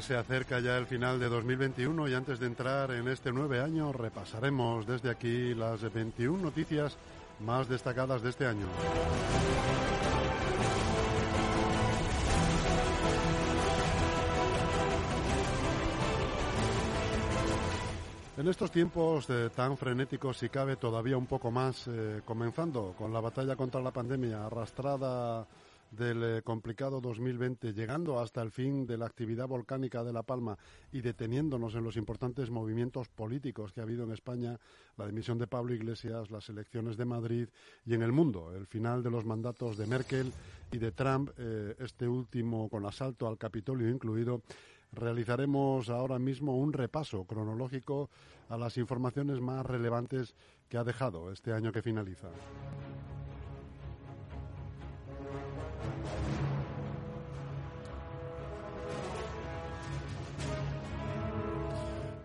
se acerca ya el final de 2021 y antes de entrar en este nueve año repasaremos desde aquí las 21 noticias más destacadas de este año. En estos tiempos eh, tan frenéticos, si cabe todavía un poco más, eh, comenzando con la batalla contra la pandemia arrastrada del eh, complicado 2020, llegando hasta el fin de la actividad volcánica de La Palma y deteniéndonos en los importantes movimientos políticos que ha habido en España, la dimisión de Pablo Iglesias, las elecciones de Madrid y en el mundo, el final de los mandatos de Merkel y de Trump, eh, este último con asalto al Capitolio incluido, realizaremos ahora mismo un repaso cronológico a las informaciones más relevantes que ha dejado este año que finaliza.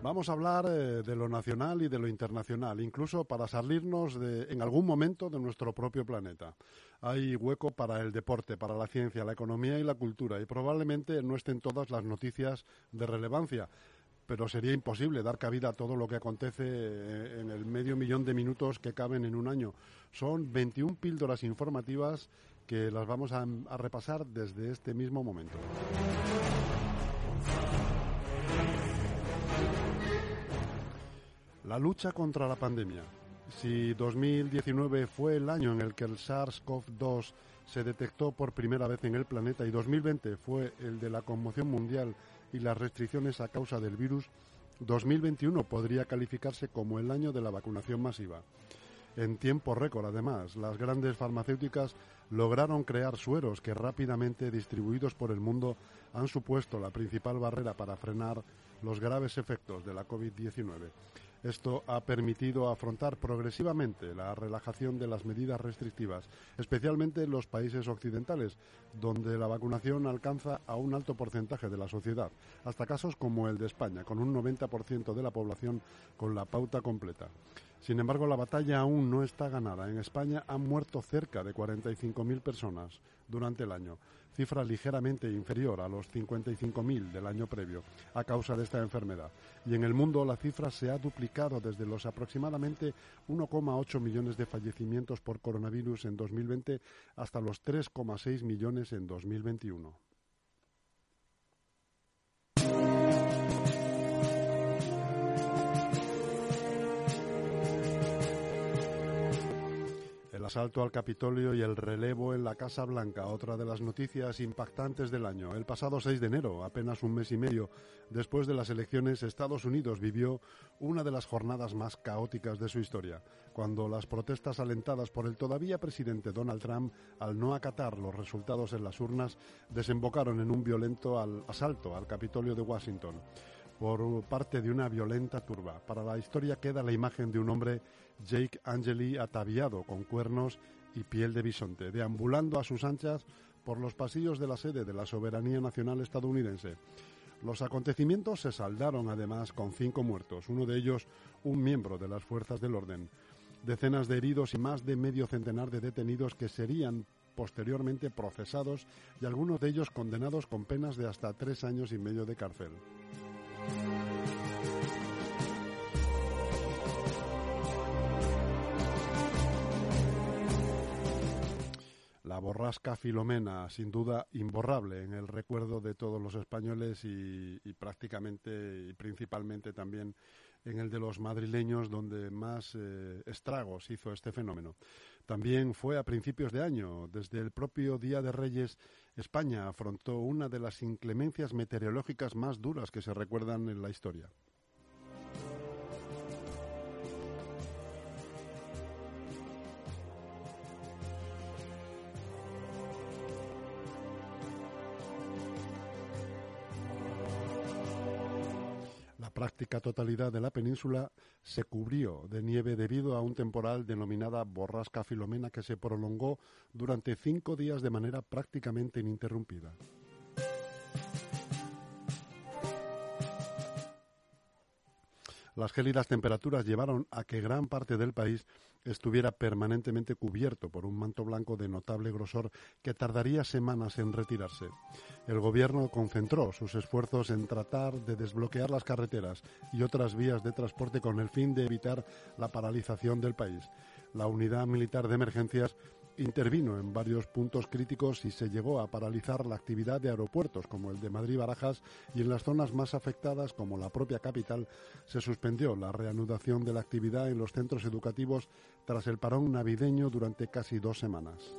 Vamos a hablar eh, de lo nacional y de lo internacional, incluso para salirnos de, en algún momento de nuestro propio planeta. Hay hueco para el deporte, para la ciencia, la economía y la cultura, y probablemente no estén todas las noticias de relevancia, pero sería imposible dar cabida a todo lo que acontece eh, en el medio millón de minutos que caben en un año. Son 21 píldoras informativas que las vamos a repasar desde este mismo momento. La lucha contra la pandemia. Si 2019 fue el año en el que el SARS-CoV-2 se detectó por primera vez en el planeta y 2020 fue el de la conmoción mundial y las restricciones a causa del virus, 2021 podría calificarse como el año de la vacunación masiva. En tiempo récord, además, las grandes farmacéuticas lograron crear sueros que rápidamente distribuidos por el mundo han supuesto la principal barrera para frenar los graves efectos de la COVID-19. Esto ha permitido afrontar progresivamente la relajación de las medidas restrictivas, especialmente en los países occidentales, donde la vacunación alcanza a un alto porcentaje de la sociedad, hasta casos como el de España, con un 90% de la población con la pauta completa. Sin embargo, la batalla aún no está ganada. En España han muerto cerca de 45.000 personas durante el año, cifra ligeramente inferior a los 55.000 del año previo a causa de esta enfermedad. Y en el mundo la cifra se ha duplicado desde los aproximadamente 1,8 millones de fallecimientos por coronavirus en 2020 hasta los 3,6 millones en 2021. Asalto al Capitolio y el relevo en la Casa Blanca, otra de las noticias impactantes del año. El pasado 6 de enero, apenas un mes y medio después de las elecciones, Estados Unidos vivió una de las jornadas más caóticas de su historia, cuando las protestas alentadas por el todavía presidente Donald Trump al no acatar los resultados en las urnas desembocaron en un violento asalto al Capitolio de Washington por parte de una violenta turba. Para la historia queda la imagen de un hombre, Jake Angeli, ataviado con cuernos y piel de bisonte, deambulando a sus anchas por los pasillos de la sede de la soberanía nacional estadounidense. Los acontecimientos se saldaron además con cinco muertos, uno de ellos un miembro de las fuerzas del orden, decenas de heridos y más de medio centenar de detenidos que serían posteriormente procesados y algunos de ellos condenados con penas de hasta tres años y medio de cárcel. La borrasca Filomena, sin duda imborrable en el recuerdo de todos los españoles y, prácticamente y principalmente también en el de los madrileños, donde más eh, estragos hizo este fenómeno. También fue a principios de año, desde el propio Día de Reyes, España afrontó una de las inclemencias meteorológicas más duras que se recuerdan en la historia. Práctica totalidad de la península se cubrió de nieve debido a un temporal denominada borrasca filomena que se prolongó durante cinco días de manera prácticamente ininterrumpida. Las gélidas temperaturas llevaron a que gran parte del país estuviera permanentemente cubierto por un manto blanco de notable grosor que tardaría semanas en retirarse. El gobierno concentró sus esfuerzos en tratar de desbloquear las carreteras y otras vías de transporte con el fin de evitar la paralización del país. La unidad militar de emergencias intervino en varios puntos críticos y se llegó a paralizar la actividad de aeropuertos como el de Madrid-Barajas y en las zonas más afectadas como la propia capital se suspendió la reanudación de la actividad en los centros educativos tras el parón navideño durante casi dos semanas.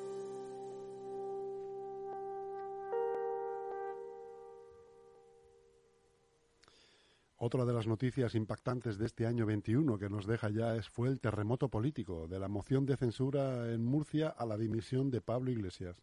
Otra de las noticias impactantes de este año 21 que nos deja ya es, fue el terremoto político de la moción de censura en Murcia a la dimisión de Pablo Iglesias.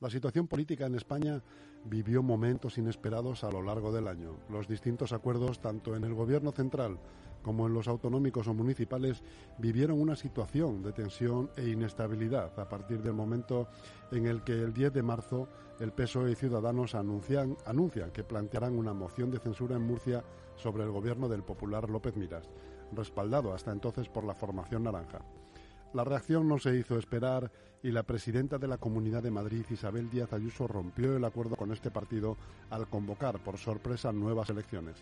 La situación política en España vivió momentos inesperados a lo largo del año. Los distintos acuerdos, tanto en el Gobierno central como en los autonómicos o municipales, vivieron una situación de tensión e inestabilidad a partir del momento en el que el 10 de marzo el PSOE y Ciudadanos anuncian, anuncian que plantearán una moción de censura en Murcia sobre el gobierno del popular López Miras, respaldado hasta entonces por la formación naranja. La reacción no se hizo esperar y la presidenta de la Comunidad de Madrid, Isabel Díaz Ayuso, rompió el acuerdo con este partido al convocar por sorpresa nuevas elecciones.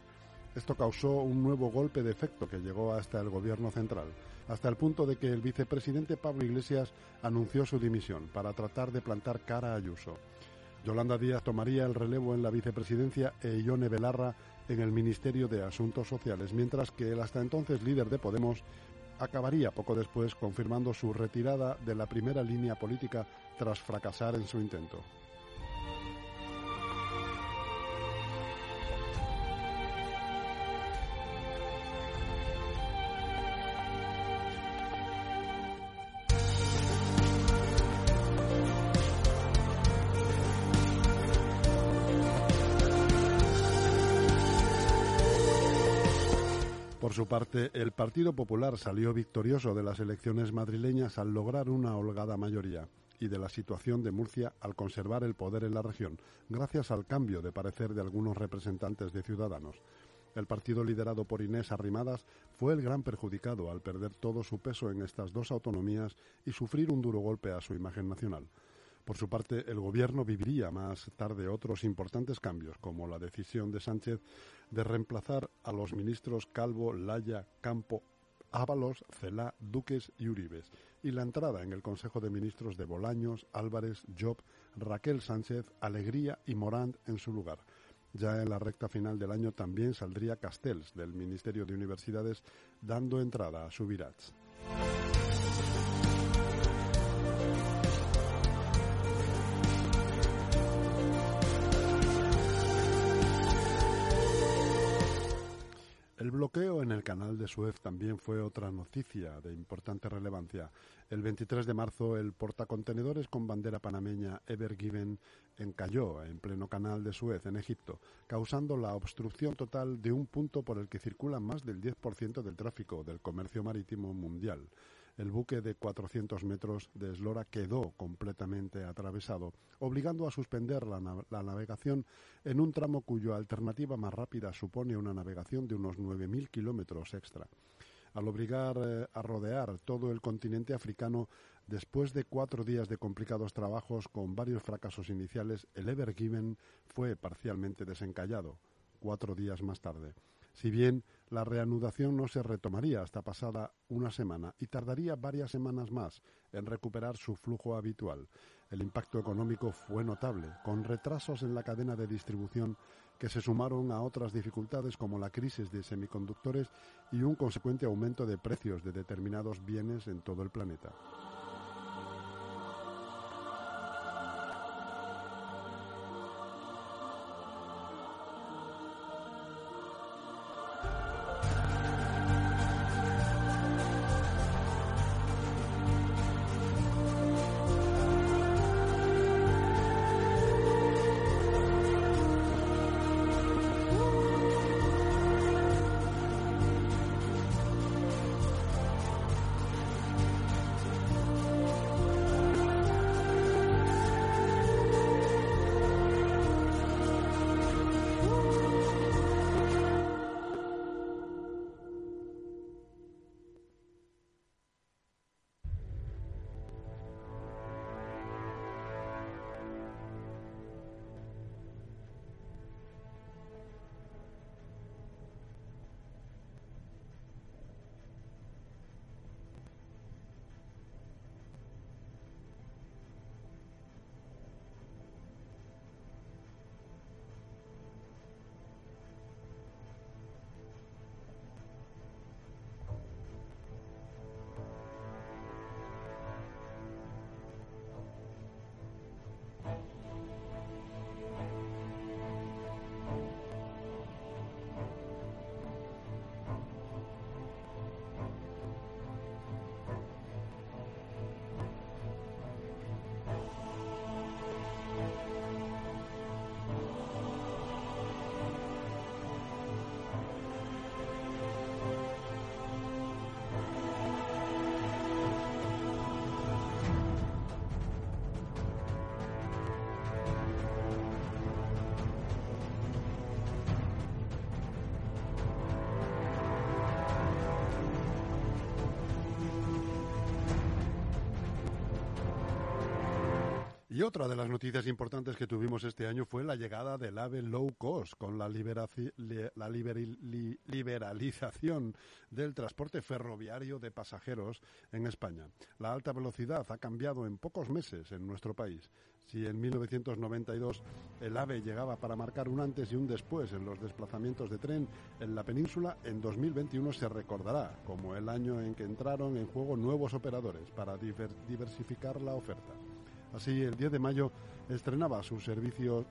Esto causó un nuevo golpe de efecto que llegó hasta el gobierno central, hasta el punto de que el vicepresidente Pablo Iglesias anunció su dimisión para tratar de plantar cara a Ayuso. Yolanda Díaz tomaría el relevo en la vicepresidencia e Ione Belarra en el Ministerio de Asuntos Sociales, mientras que el hasta entonces líder de Podemos acabaría poco después confirmando su retirada de la primera línea política tras fracasar en su intento. El Partido Popular salió victorioso de las elecciones madrileñas al lograr una holgada mayoría y de la situación de Murcia al conservar el poder en la región, gracias al cambio de parecer de algunos representantes de Ciudadanos. El partido liderado por Inés Arrimadas fue el gran perjudicado al perder todo su peso en estas dos autonomías y sufrir un duro golpe a su imagen nacional. Por su parte, el Gobierno viviría más tarde otros importantes cambios, como la decisión de Sánchez de reemplazar a los ministros Calvo, Laya, Campo, Ábalos, Celá, Duques y Uribes, y la entrada en el Consejo de Ministros de Bolaños, Álvarez, Job, Raquel Sánchez, Alegría y Morant en su lugar. Ya en la recta final del año también saldría Castells del Ministerio de Universidades dando entrada a Subirats. El bloqueo en el canal de Suez también fue otra noticia de importante relevancia. El 23 de marzo, el portacontenedores con bandera panameña Ever Given encalló en pleno canal de Suez, en Egipto, causando la obstrucción total de un punto por el que circula más del 10% del tráfico del comercio marítimo mundial el buque de 400 metros de eslora quedó completamente atravesado, obligando a suspender la, navegación en un tramo cuya alternativa más rápida supone una navegación de unos 9.000 kilómetros extra. Al obligar eh, a rodear todo el continente africano, después de cuatro días de complicados trabajos con varios fracasos iniciales, el Ever Given fue parcialmente desencallado, cuatro días más tarde si bien la reanudación no se retomaría hasta pasada una semana y tardaría varias semanas más en recuperar su flujo habitual. El impacto económico fue notable, con retrasos en la cadena de distribución que se sumaron a otras dificultades como la crisis de semiconductores y un consecuente aumento de precios de determinados bienes en todo el planeta. Y otra de las noticias importantes que tuvimos este año fue la llegada del AVE low cost, con la, la liberalización del transporte ferroviario de pasajeros en España. La alta velocidad ha cambiado en pocos meses en nuestro país. Si en 1992 el AVE llegaba para marcar un antes y un después en los desplazamientos de tren en la península, en 2021 se recordará como el año en que entraron en juego nuevos operadores para diversificar la oferta. Así, el 10 de mayo estrenaba su servicio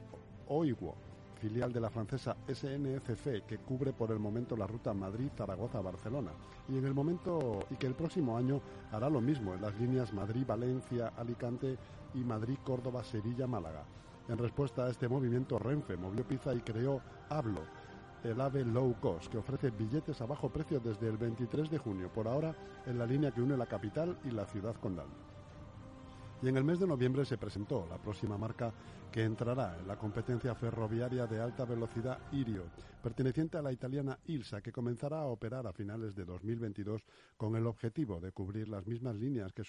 OIWO, filial de la francesa SNCF, que cubre por el momento la ruta Madrid-Zaragoza-Barcelona, y en el momento y que el próximo año hará lo mismo en las líneas Madrid-Valencia-Alicante y Madrid-Córdoba-Sevilla-Málaga. En respuesta a este movimiento, Renfe movió pieza y creó Hablo, el AVE Low Cost, que ofrece billetes a bajo precio desde el 23 de junio, por ahora en la línea que une la capital y la ciudad condal y en el mes de noviembre se presentó la próxima marca que entrará en la competencia ferroviaria de alta velocidad Irio, perteneciente a la italiana Ilsa, que comenzará a operar a finales de 2022 con el objetivo de cubrir las mismas líneas que,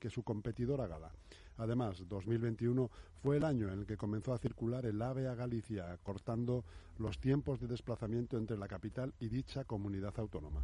que su competidora Gala. Además, 2021 fue el año en el que comenzó a circular el AVE a Galicia, cortando los tiempos de desplazamiento entre la capital y dicha comunidad autónoma.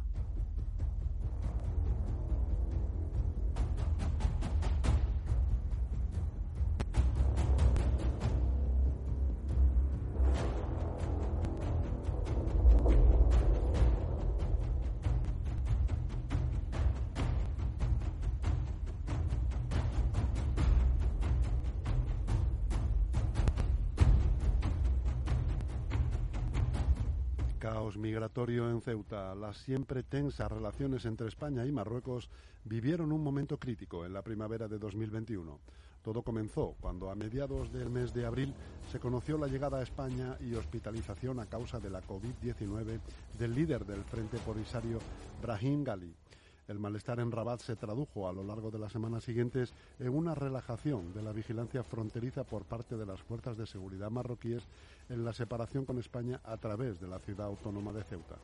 Migratorio en Ceuta, las siempre tensas relaciones entre España y Marruecos vivieron un momento crítico en la primavera de 2021. Todo comenzó cuando a mediados del mes de abril se conoció la llegada a España y hospitalización a causa de la COVID-19 del líder del Frente Polisario, Brahim Gali. El malestar en Rabat se tradujo a lo largo de las semanas siguientes en una relajación de la vigilancia fronteriza por parte de las fuerzas de seguridad marroquíes en la separación con España a través de la ciudad autónoma de Ceuta.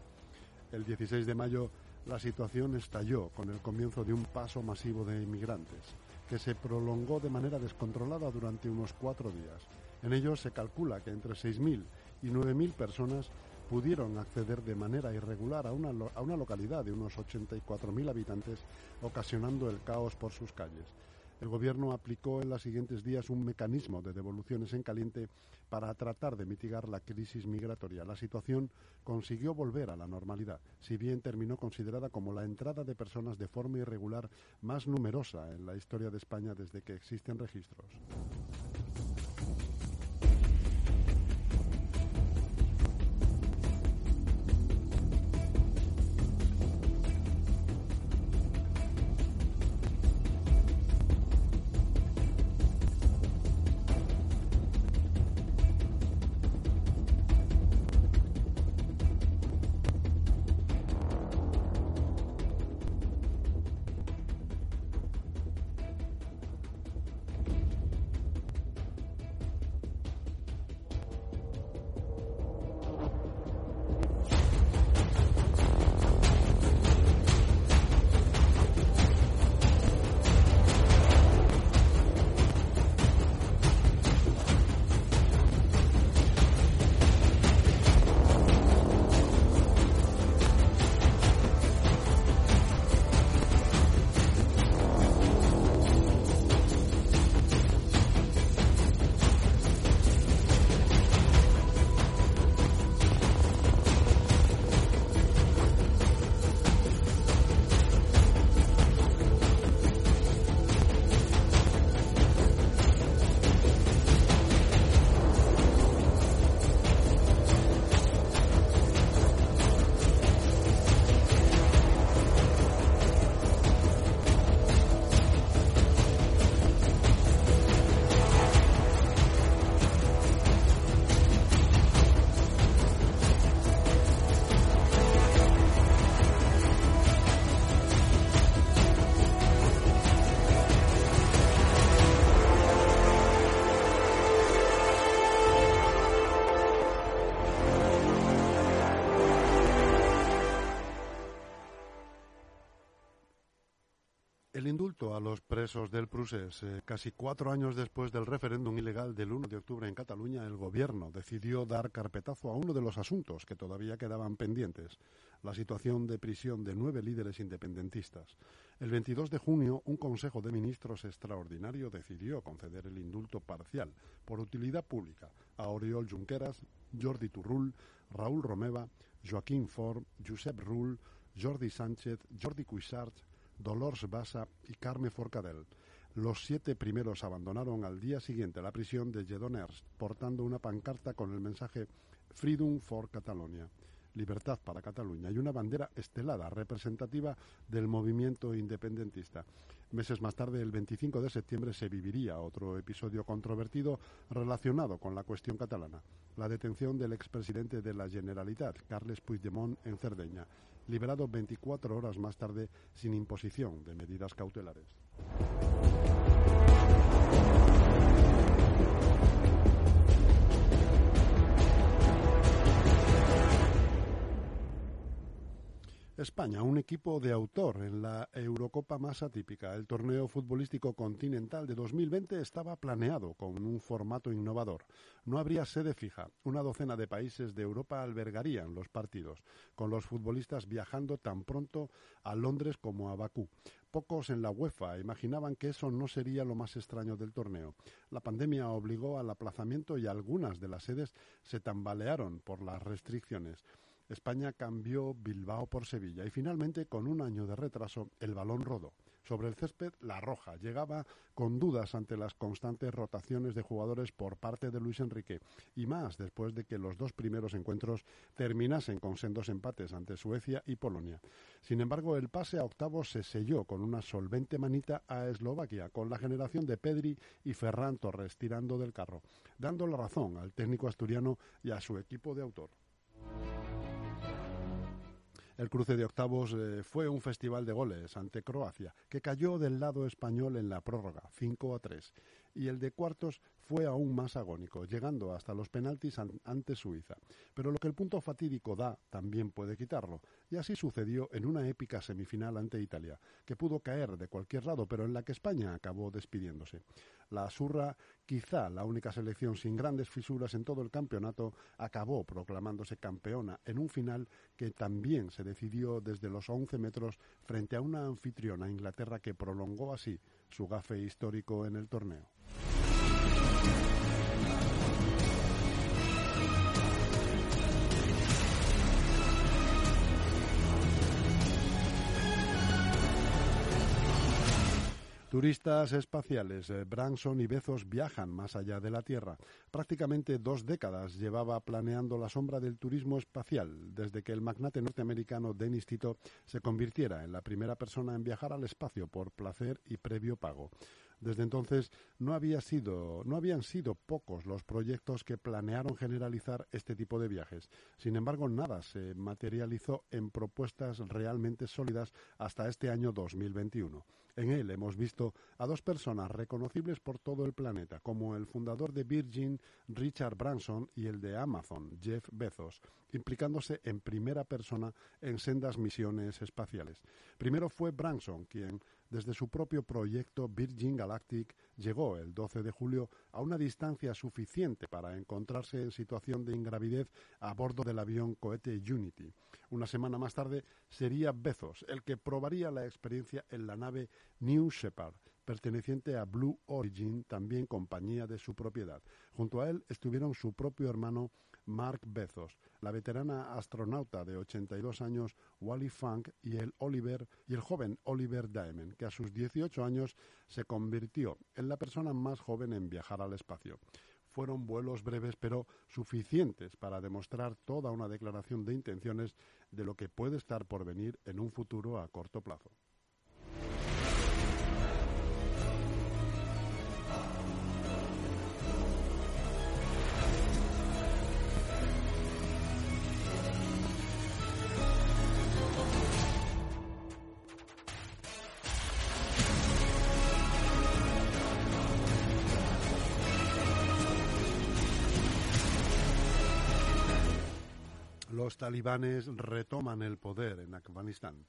El 16 de mayo la situación estalló con el comienzo de un paso masivo de inmigrantes, que se prolongó de manera descontrolada durante unos cuatro días. En ellos se calcula que entre 6.000 y 9.000 personas pudieron acceder de manera irregular a una, a una localidad de unos 84.000 habitantes, ocasionando el caos por sus calles. El Gobierno aplicó en los siguientes días un mecanismo de devoluciones en caliente para tratar de mitigar la crisis migratoria. La situación consiguió volver a la normalidad, si bien terminó considerada como la entrada de personas de forma irregular más numerosa en la historia de España desde que existen registros. Presos del Prusés. Eh, casi cuatro años después del referéndum ilegal del 1 de octubre en Cataluña, el gobierno decidió dar carpetazo a uno de los asuntos que todavía quedaban pendientes, la situación de prisión de nueve líderes independentistas. El 22 de junio, un Consejo de Ministros extraordinario decidió conceder el indulto parcial por utilidad pública a Oriol Junqueras, Jordi Turrull, Raúl Romeva, Joaquín Ford, Josep Rull, Jordi Sánchez, Jordi Cuixart, Dolores Bassa y Carme Forcadell. Los siete primeros abandonaron al día siguiente la prisión de Lledoners, portando una pancarta con el mensaje Freedom for Catalonia, libertad para Cataluña, y una bandera estelada representativa del movimiento independentista. Meses más tarde, el 25 de septiembre, se viviría otro episodio controvertido relacionado con la cuestión catalana, la detención del expresidente de la Generalitat, Carles Puigdemont, en Cerdeña liberado 24 horas más tarde sin imposición de medidas cautelares. España, un equipo de autor en la Eurocopa más atípica. El torneo futbolístico continental de 2020 estaba planeado con un formato innovador. No habría sede fija. Una docena de países de Europa albergarían los partidos, con los futbolistas viajando tan pronto a Londres como a Bakú. Pocos en la UEFA imaginaban que eso no sería lo más extraño del torneo. La pandemia obligó al aplazamiento y algunas de las sedes se tambalearon por las restricciones. España cambió Bilbao por Sevilla y finalmente, con un año de retraso, el balón rodó. Sobre el césped, la Roja llegaba con dudas ante las constantes rotaciones de jugadores por parte de Luis Enrique y más después de que los dos primeros encuentros terminasen con sendos empates ante Suecia y Polonia. Sin embargo, el pase a octavos se selló con una solvente manita a Eslovaquia, con la generación de Pedri y Ferran Torres tirando del carro, dando la razón al técnico asturiano y a su equipo de autor. El cruce de octavos eh, fue un festival de goles ante Croacia, que cayó del lado español en la prórroga, 5 a 3 y el de cuartos fue aún más agónico, llegando hasta los penaltis ante Suiza. Pero lo que el punto fatídico da también puede quitarlo, y así sucedió en una épica semifinal ante Italia, que pudo caer de cualquier lado, pero en la que España acabó despidiéndose. La Asurra, quizá la única selección sin grandes fisuras en todo el campeonato, acabó proclamándose campeona en un final que también se decidió desde los 11 metros frente a una anfitriona Inglaterra que prolongó así su gafe histórico en el torneo. Turistas espaciales, eh, Branson y Bezos viajan más allá de la Tierra. Prácticamente dos décadas llevaba planeando la sombra del turismo espacial, desde que el magnate norteamericano Dennis Tito se convirtiera en la primera persona en viajar al espacio por placer y previo pago. Desde entonces no, había sido, no habían sido pocos los proyectos que planearon generalizar este tipo de viajes. Sin embargo, nada se materializó en propuestas realmente sólidas hasta este año 2021. En él hemos visto a dos personas reconocibles por todo el planeta, como el fundador de Virgin, Richard Branson, y el de Amazon, Jeff Bezos, implicándose en primera persona en sendas misiones espaciales. Primero fue Branson quien desde su propio proyecto Virgin Galactic llegó el 12 de julio a una distancia suficiente para encontrarse en situación de ingravidez a bordo del avión cohete Unity. Una semana más tarde sería Bezos el que probaría la experiencia en la nave New Shepard, perteneciente a Blue Origin, también compañía de su propiedad. Junto a él estuvieron su propio hermano Mark Bezos, la veterana astronauta de 82 años Wally Funk y el, Oliver, y el joven Oliver Diamond, que a sus 18 años se convirtió en la persona más joven en viajar al espacio. Fueron vuelos breves pero suficientes para demostrar toda una declaración de intenciones de lo que puede estar por venir en un futuro a corto plazo. Talibanes retoman el poder en Afganistán.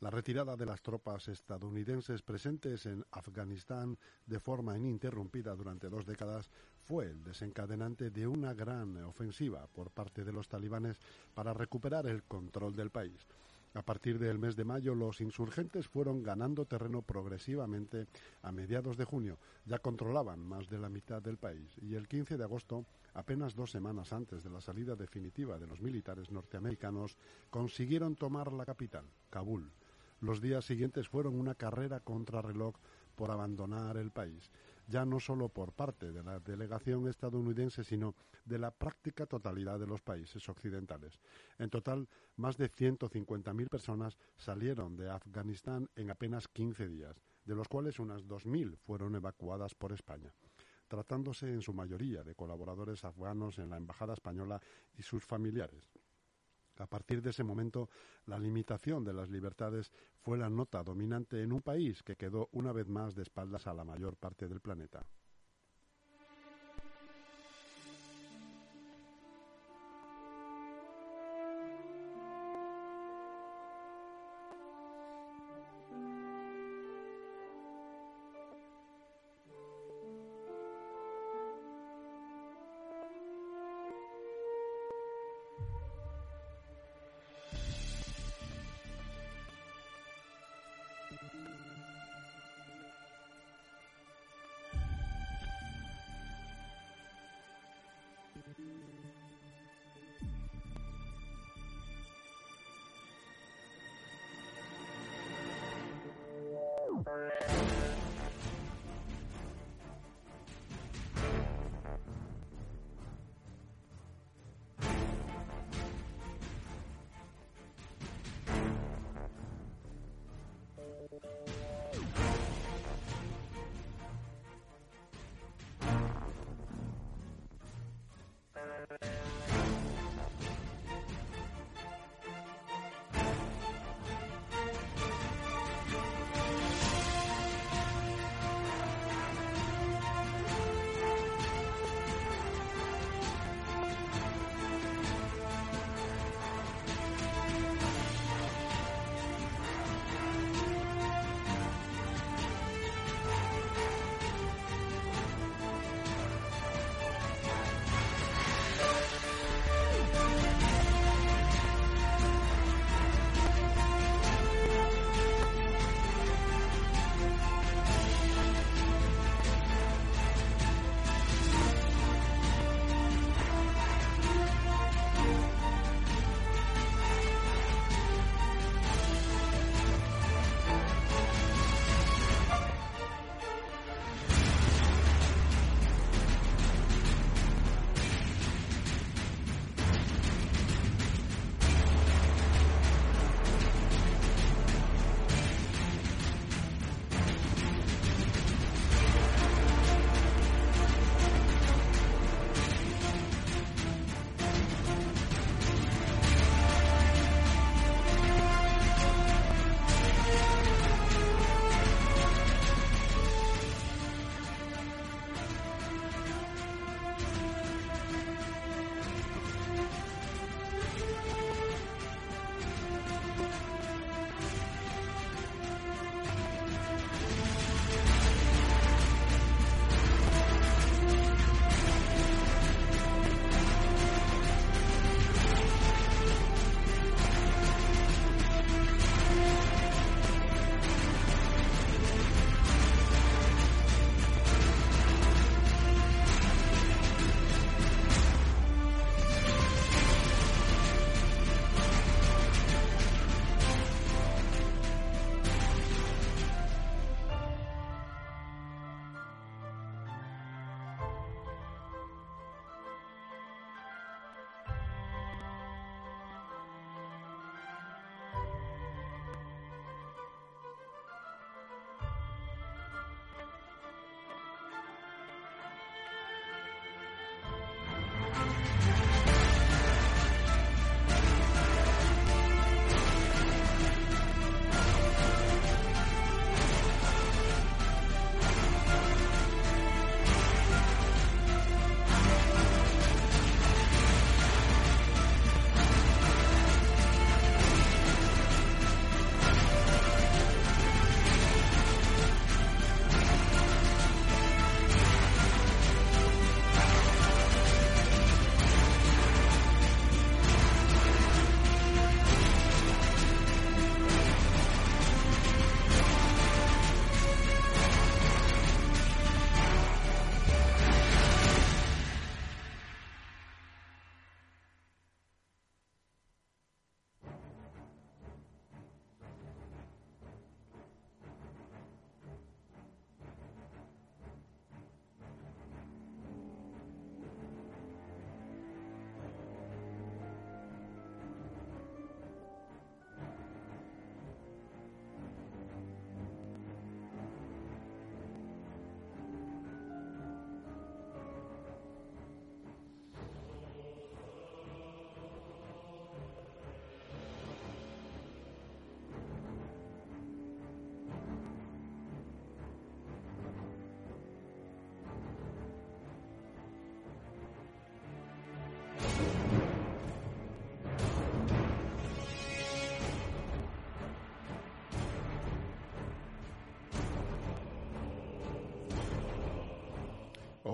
La retirada de las tropas estadounidenses presentes en Afganistán de forma ininterrumpida durante dos décadas fue el desencadenante de una gran ofensiva por parte de los talibanes para recuperar el control del país. A partir del mes de mayo, los insurgentes fueron ganando terreno progresivamente. A mediados de junio ya controlaban más de la mitad del país y el 15 de agosto, apenas dos semanas antes de la salida definitiva de los militares norteamericanos, consiguieron tomar la capital, Kabul. Los días siguientes fueron una carrera contra reloj por abandonar el país, ya no solo por parte de la delegación estadounidense, sino de la práctica totalidad de los países occidentales. En total, más de 150.000 personas salieron de Afganistán en apenas 15 días, de los cuales unas 2.000 fueron evacuadas por España tratándose en su mayoría de colaboradores afganos en la Embajada Española y sus familiares. A partir de ese momento, la limitación de las libertades fue la nota dominante en un país que quedó una vez más de espaldas a la mayor parte del planeta.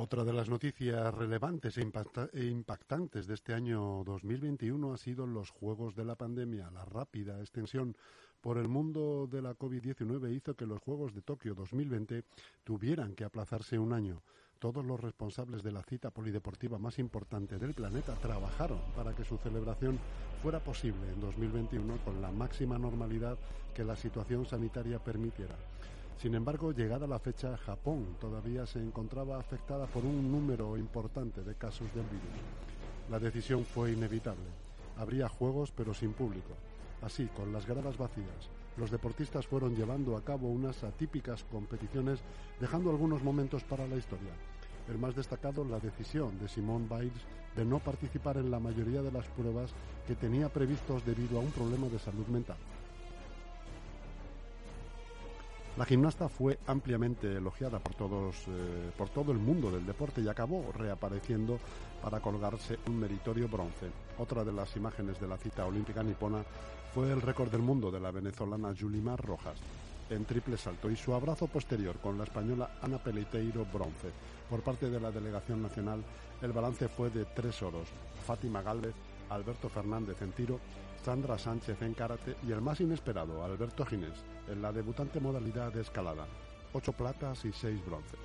Otra de las noticias relevantes e, e, impactantes de este año 2021 ha sido los Juegos de la pandemia. La rápida extensión por el mundo de la COVID-19 hizo que los Juegos de Tokio 2020 tuvieran que aplazarse un año. Todos los responsables de la cita polideportiva más importante del planeta trabajaron para que su celebración fuera posible en 2021 con la máxima normalidad que la situación sanitaria permitiera. Sin embargo, llegada la fecha, Japón todavía se encontraba afectada por un número importante de casos del virus. La decisión fue inevitable. Habría juegos pero sin público. Así, con las gradas vacías, los deportistas fueron llevando a cabo unas atípicas competiciones, dejando algunos momentos para la historia. El más destacado, la decisión de Simone Biles de no participar en la mayoría de las pruebas que tenía previstos debido a un problema de salud mental. La gimnasta fue ampliamente elogiada por todos, eh, por todo el mundo del deporte y acabó reapareciendo para colgarse un meritorio bronce. Otra de las imágenes de la cita olímpica nipona fue el récord del mundo de la venezolana Yulimar Rojas en triple salto y su abrazo posterior con la española Ana Peleiteiro bronce. Por parte de la delegación nacional, el balance fue de tres oros. Fátima Gálvez, Alberto Fernández en tiro Sandra Sánchez en karate y el más inesperado, Alberto Ginés, en la debutante modalidad de escalada. Ocho platas y seis bronces.